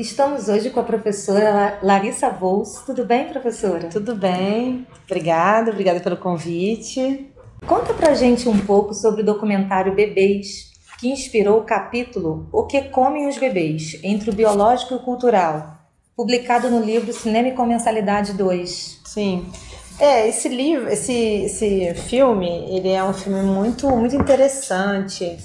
Estamos hoje com a professora Larissa Vols. Tudo bem, professora? Tudo bem. Obrigada, obrigada pelo convite. Conta pra gente um pouco sobre o documentário Bebês, que inspirou o capítulo O que comem os bebês, entre o biológico e o cultural, publicado no livro Cinema e Comensalidade 2. Sim. É, esse livro, esse, esse filme, ele é um filme muito, muito interessante,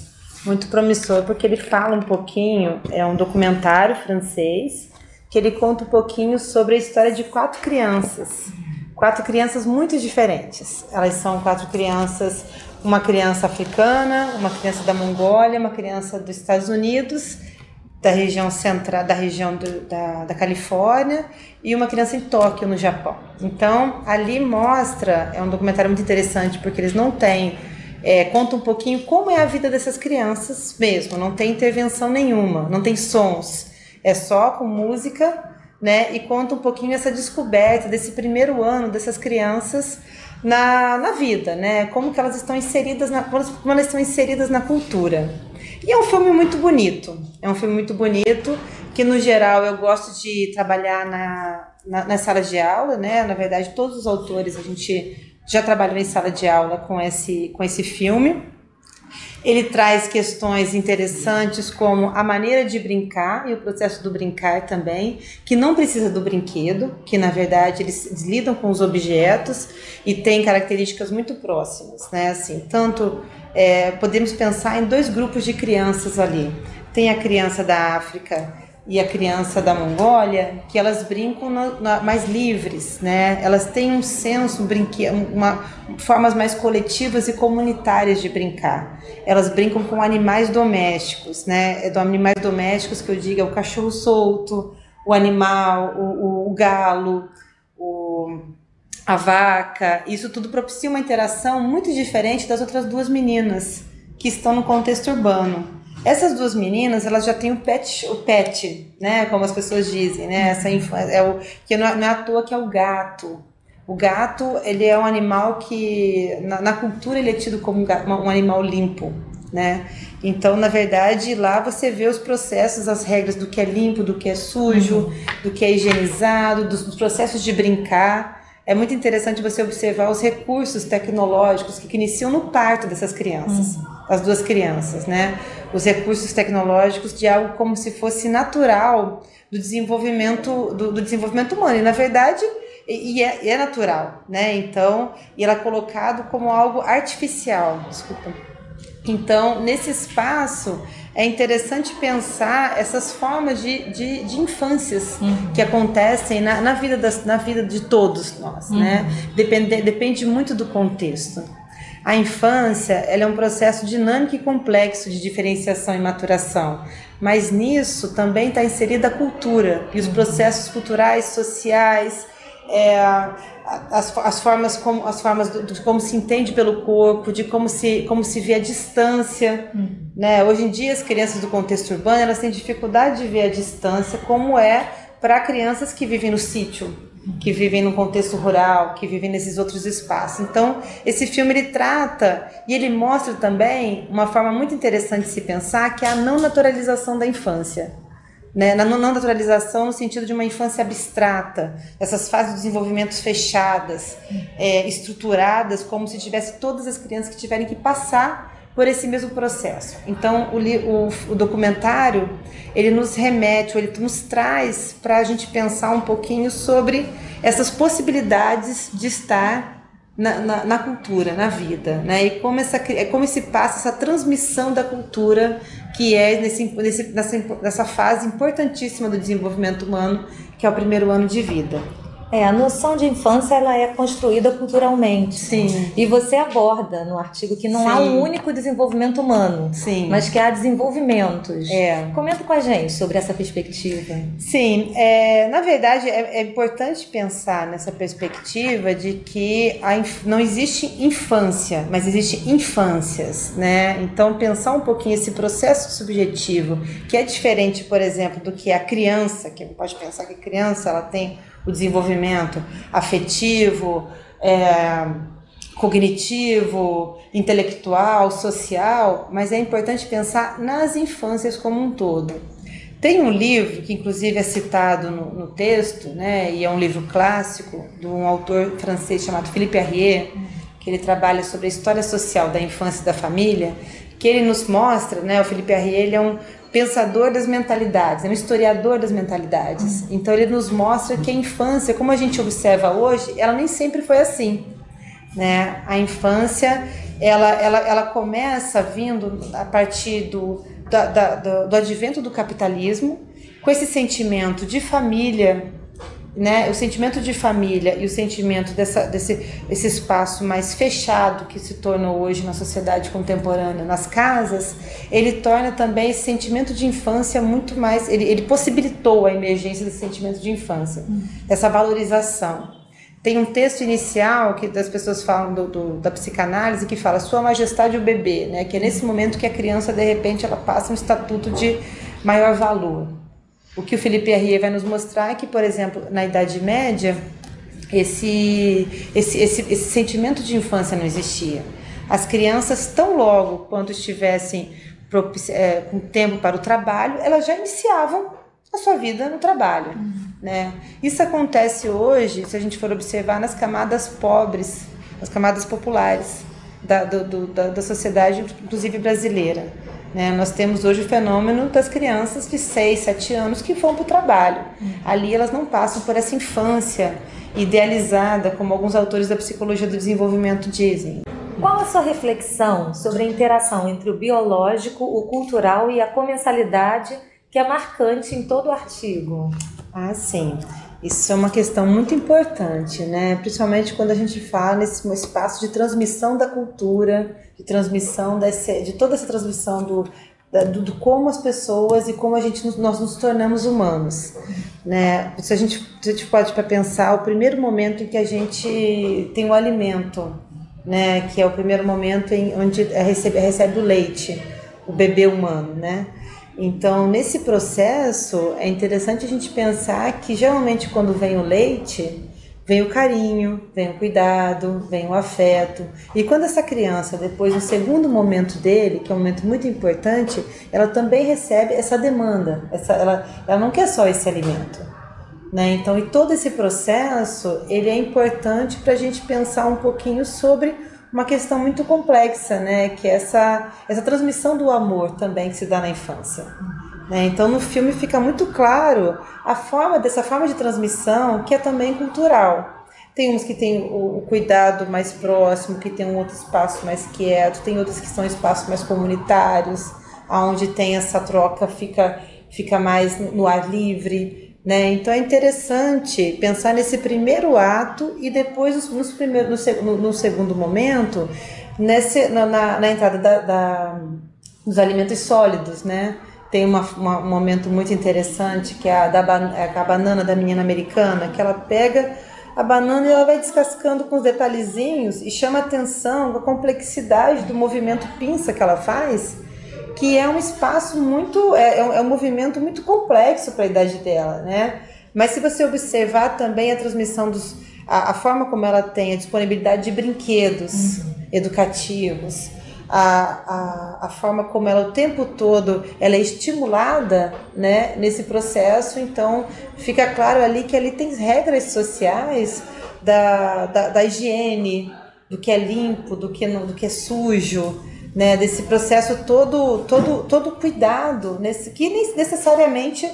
muito promissor, porque ele fala um pouquinho, é um documentário francês, que ele conta um pouquinho sobre a história de quatro crianças. Quatro crianças muito diferentes. Elas são quatro crianças, uma criança africana, uma criança da Mongólia, uma criança dos Estados Unidos da região central, da região do, da, da Califórnia e uma criança em Tóquio, no Japão. Então, ali mostra, é um documentário muito interessante porque eles não têm, é, conta um pouquinho como é a vida dessas crianças mesmo, não tem intervenção nenhuma, não tem sons, é só com música, né? E conta um pouquinho essa descoberta desse primeiro ano dessas crianças na, na vida, né? Como que elas estão inseridas na, como elas estão inseridas na cultura. E é um filme muito bonito. É um filme muito bonito que no geral eu gosto de trabalhar na, na, nas salas de aula, né? Na verdade, todos os autores a gente já trabalhou em sala de aula com esse com esse filme. Ele traz questões interessantes como a maneira de brincar e o processo do brincar também, que não precisa do brinquedo, que na verdade eles lidam com os objetos e tem características muito próximas, né? Assim, tanto é, podemos pensar em dois grupos de crianças ali. Tem a criança da África e a criança da Mongólia, que elas brincam na, na, mais livres, né? Elas têm um senso, um brinque, uma, formas mais coletivas e comunitárias de brincar. Elas brincam com animais domésticos, né? É do animais domésticos que eu digo é o cachorro solto, o animal, o, o, o galo, o a vaca, isso tudo propicia uma interação muito diferente das outras duas meninas que estão no contexto urbano. Essas duas meninas, elas já têm o pet, o pet, né, como as pessoas dizem, né, essa é o que não é, não é à toa que é o gato. O gato, ele é um animal que na, na cultura ele é tido como um animal limpo, né? Então, na verdade, lá você vê os processos, as regras do que é limpo, do que é sujo, do que é higienizado, dos, dos processos de brincar é muito interessante você observar os recursos tecnológicos que iniciam no parto dessas crianças, uhum. As duas crianças, né? Os recursos tecnológicos de algo como se fosse natural do desenvolvimento do, do desenvolvimento humano. E na verdade, e é, é, natural, né? Então, e ela é colocado como algo artificial. Desculpa. Então, nesse espaço, é interessante pensar essas formas de, de, de infâncias uhum. que acontecem na, na, vida das, na vida de todos nós, uhum. né? Depende, depende muito do contexto. A infância ela é um processo dinâmico e complexo de diferenciação e maturação, mas nisso também está inserida a cultura e os processos culturais, sociais, é, as, as formas como as formas do, de como se entende pelo corpo, de como se como se vê a distância, uhum. né? Hoje em dia as crianças do contexto urbano elas têm dificuldade de ver a distância, como é para crianças que vivem no sítio, que vivem no contexto rural, que vivem nesses outros espaços. Então, esse filme ele trata e ele mostra também uma forma muito interessante de se pensar que é a não naturalização da infância né, na não naturalização no sentido de uma infância abstrata, essas fases de desenvolvimento fechadas, é, estruturadas, como se tivesse todas as crianças que tiverem que passar por esse mesmo processo. Então, o, o, o documentário ele nos remete, ele nos traz para a gente pensar um pouquinho sobre essas possibilidades de estar na, na, na, cultura, na vida, né? E como essa como se passa essa transmissão da cultura que é nesse, nesse, nessa, nessa fase importantíssima do desenvolvimento humano, que é o primeiro ano de vida. É, a noção de infância ela é construída culturalmente. Sim. E você aborda no artigo que não Sim. há um único desenvolvimento humano, Sim. mas que há desenvolvimentos. É. Comenta com a gente sobre essa perspectiva. Sim, é, na verdade é, é importante pensar nessa perspectiva de que a, não existe infância, mas existe infâncias, né? Então pensar um pouquinho esse processo subjetivo, que é diferente, por exemplo, do que a criança, que pode pensar que a criança ela tem o desenvolvimento afetivo, é, cognitivo, intelectual, social, mas é importante pensar nas infâncias como um todo. Tem um livro que inclusive é citado no, no, texto, né, e é um livro clássico de um autor francês chamado Philippe Arrier, que ele trabalha sobre a história social da infância e da família, que ele nos mostra, né, o Philippe Arrier, ele é um pensador das mentalidades, é um historiador das mentalidades. Então ele nos mostra que a infância, como a gente observa hoje, ela nem sempre foi assim, né? A infância, ela, ela, ela começa vindo a partir do, da, da, do, do advento do capitalismo, com esse sentimento de família né, o sentimento de família e o sentimento dessa, desse esse espaço mais fechado que se tornou hoje na sociedade contemporânea, nas casas, ele torna também esse sentimento de infância muito mais. Ele, ele possibilitou a emergência desse sentimento de infância, dessa valorização. Tem um texto inicial que as pessoas falam do, do, da psicanálise que fala Sua Majestade o bebê, né, que é nesse momento que a criança de repente ela passa um estatuto de maior valor. O que o Felipe Arrier vai nos mostrar é que, por exemplo, na Idade Média, esse, esse, esse, esse sentimento de infância não existia. As crianças, tão logo quanto estivessem é, com tempo para o trabalho, elas já iniciavam a sua vida no trabalho. Uhum. Né? Isso acontece hoje, se a gente for observar, nas camadas pobres, nas camadas populares da, do, do, da, da sociedade, inclusive brasileira. Né? Nós temos hoje o fenômeno das crianças de 6, 7 anos que vão para o trabalho. Ali elas não passam por essa infância idealizada, como alguns autores da psicologia do desenvolvimento dizem. Qual a sua reflexão sobre a interação entre o biológico, o cultural e a comensalidade que é marcante em todo o artigo? Ah, sim. Isso é uma questão muito importante, né? Principalmente quando a gente fala nesse espaço de transmissão da cultura, de transmissão desse, de toda essa transmissão do, do, do, como as pessoas e como a gente nós nos tornamos humanos, né? Se a gente, se a gente pode para pensar o primeiro momento em que a gente tem o alimento, né? Que é o primeiro momento em onde recebe, recebe o leite, o bebê humano, né? Então, nesse processo, é interessante a gente pensar que geralmente quando vem o leite, vem o carinho, vem o cuidado, vem o afeto. E quando essa criança, depois no segundo momento dele, que é um momento muito importante, ela também recebe essa demanda. Essa, ela, ela não quer só esse alimento. Né? Então, e todo esse processo, ele é importante para a gente pensar um pouquinho sobre uma questão muito complexa, né? Que é essa, essa transmissão do amor também que se dá na infância. Né? Então no filme fica muito claro a forma dessa forma de transmissão que é também cultural. Tem uns que tem o, o cuidado mais próximo, que tem um outro espaço mais quieto, tem outros que são espaços mais comunitários, aonde tem essa troca fica fica mais no ar livre. Né? Então é interessante pensar nesse primeiro ato e depois nos primeiros, no, no segundo momento nesse, na, na, na entrada da, da, dos alimentos sólidos. Né? Tem uma, uma, um momento muito interessante que é a, da, é a banana da menina americana, que ela pega a banana e ela vai descascando com os detalhezinhos e chama atenção a complexidade do movimento pinça que ela faz que é um espaço muito, é, é, um, é movimento muito complexo para a idade dela, né? Mas se você observar também a transmissão dos, a, a forma como ela tem a disponibilidade de brinquedos uhum. educativos, a, a, a forma como ela o tempo todo ela é estimulada né, nesse processo, então fica claro ali que ali tem regras sociais da, da, da higiene, do que é limpo, do que, não, do que é sujo, né, desse processo todo, todo, todo cuidado, nesse, que necessariamente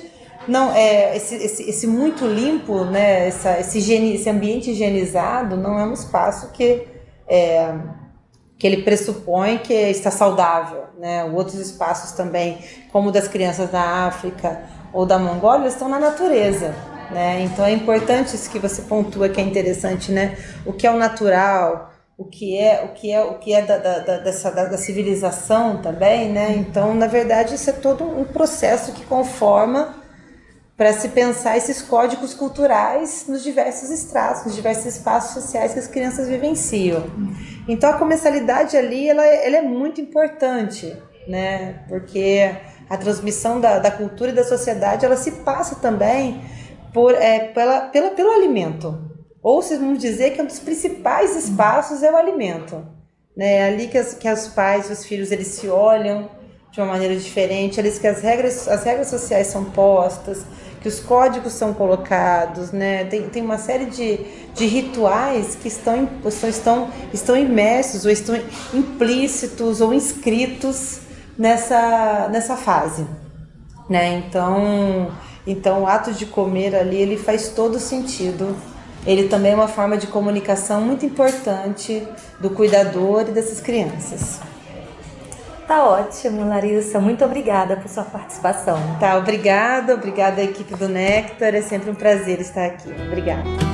não é esse, esse, esse muito limpo, né, essa, esse, higiene, esse ambiente higienizado não é um espaço que é, que ele pressupõe que está saudável, né? Outros espaços também, como das crianças da África ou da Mongólia, estão na natureza, né? Então é importante isso que você pontua que é interessante, né? O que é o natural, o que é o que é o que é da, da, da dessa da, da, civilização também, né? Então, na verdade, isso é todo um processo que conforma para se pensar esses códigos culturais nos diversos estratos, nos diversos espaços sociais que as crianças vivenciam. Então, a comensalidade ali, ela, ela é muito importante, né? Porque a transmissão da, da cultura e da sociedade, ela se passa também por, é, pela, pela, pelo alimento, ou se vamos dizer que um dos principais espaços é o alimento. Né? É ali que, as, que os pais e os filhos eles se olham, de uma maneira diferente, eles que as regras, as regras sociais são postas, que os códigos são colocados, né? Tem, tem uma série de, de rituais que estão, estão, estão imersos ou estão implícitos ou inscritos nessa, nessa fase, né? Então, então o ato de comer ali ele faz todo sentido. Ele também é uma forma de comunicação muito importante do cuidador e dessas crianças. Tá ótimo, Larissa. Muito obrigada por sua participação. Tá, obrigada. Obrigada à equipe do Nectar. É sempre um prazer estar aqui. Obrigada.